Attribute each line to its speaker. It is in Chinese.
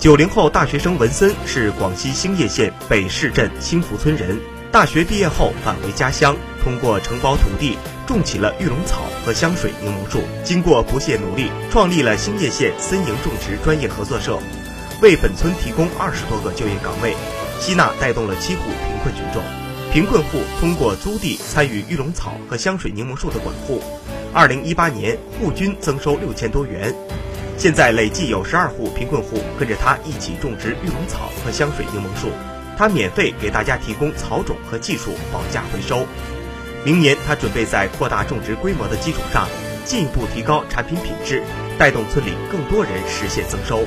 Speaker 1: 九零后大学生文森是广西兴业县北市镇兴福村人。大学毕业后返回家乡，通过承包土地，种起了玉龙草和香水柠檬树。经过不懈努力，创立了兴业县森营种植专业合作社，为本村提供二十多个就业岗位，吸纳带动了七户贫困群众。贫困户通过租地参与玉龙草和香水柠檬树的管护。二零一八年，户均增收六千多元。现在累计有十二户贫困户跟着他一起种植玉龙草和香水柠檬树，他免费给大家提供草种和技术，保价回收。明年他准备在扩大种植规模的基础上，进一步提高产品品质，带动村里更多人实现增收。